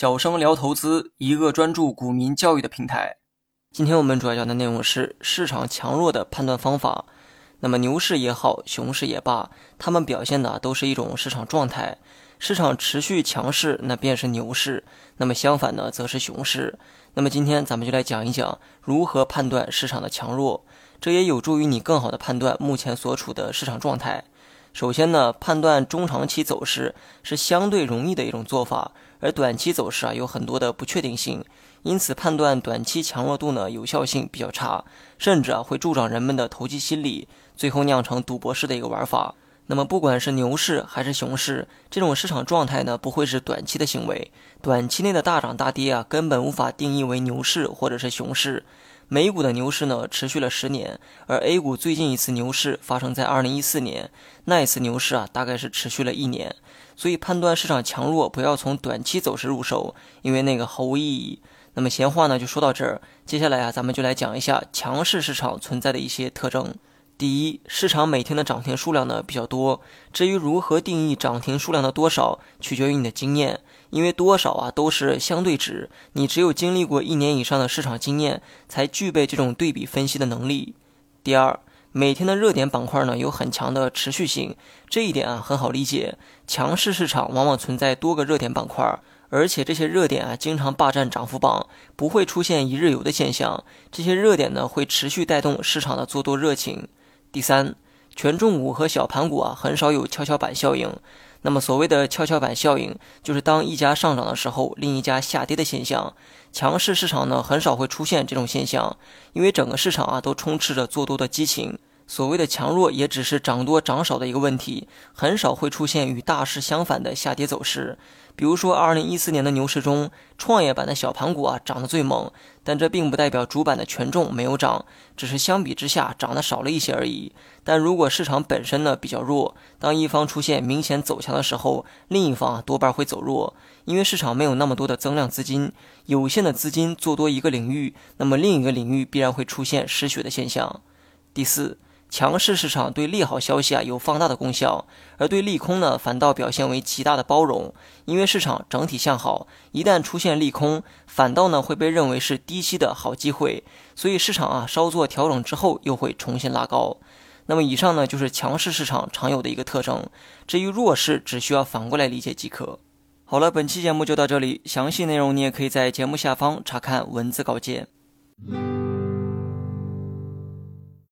小生聊投资，一个专注股民教育的平台。今天我们主要讲的内容是市场强弱的判断方法。那么牛市也好，熊市也罢，它们表现的都是一种市场状态。市场持续强势，那便是牛市；那么相反呢，则是熊市。那么今天咱们就来讲一讲如何判断市场的强弱，这也有助于你更好的判断目前所处的市场状态。首先呢，判断中长期走势是相对容易的一种做法，而短期走势啊有很多的不确定性，因此判断短期强弱度呢有效性比较差，甚至啊会助长人们的投机心理，最后酿成赌博式的一个玩法。那么不管是牛市还是熊市，这种市场状态呢，不会是短期的行为。短期内的大涨大跌啊，根本无法定义为牛市或者是熊市。美股的牛市呢，持续了十年，而 A 股最近一次牛市发生在二零一四年，那一次牛市啊，大概是持续了一年。所以判断市场强弱，不要从短期走势入手，因为那个毫无意义。那么闲话呢，就说到这儿。接下来啊，咱们就来讲一下强势市场存在的一些特征。第一，市场每天的涨停数量呢比较多。至于如何定义涨停数量的多少，取决于你的经验，因为多少啊都是相对值。你只有经历过一年以上的市场经验，才具备这种对比分析的能力。第二，每天的热点板块呢有很强的持续性，这一点啊很好理解。强势市场往往存在多个热点板块，而且这些热点啊经常霸占涨幅榜，不会出现一日游的现象。这些热点呢会持续带动市场的做多热情。第三，权重股和小盘股啊，很少有跷跷板效应。那么，所谓的跷跷板效应，就是当一家上涨的时候，另一家下跌的现象。强势市场呢，很少会出现这种现象，因为整个市场啊，都充斥着做多的激情。所谓的强弱，也只是涨多涨少的一个问题，很少会出现与大势相反的下跌走势。比如说，二零一四年的牛市中，创业板的小盘股啊涨得最猛，但这并不代表主板的权重没有涨，只是相比之下涨得少了一些而已。但如果市场本身呢比较弱，当一方出现明显走强的时候，另一方啊多半会走弱，因为市场没有那么多的增量资金，有限的资金做多一个领域，那么另一个领域必然会出现失血的现象。第四。强势市场对利好消息啊有放大的功效，而对利空呢反倒表现为极大的包容，因为市场整体向好，一旦出现利空，反倒呢会被认为是低吸的好机会，所以市场啊稍作调整之后又会重新拉高。那么以上呢就是强势市场常有的一个特征，至于弱势只需要反过来理解即可。好了，本期节目就到这里，详细内容你也可以在节目下方查看文字稿件。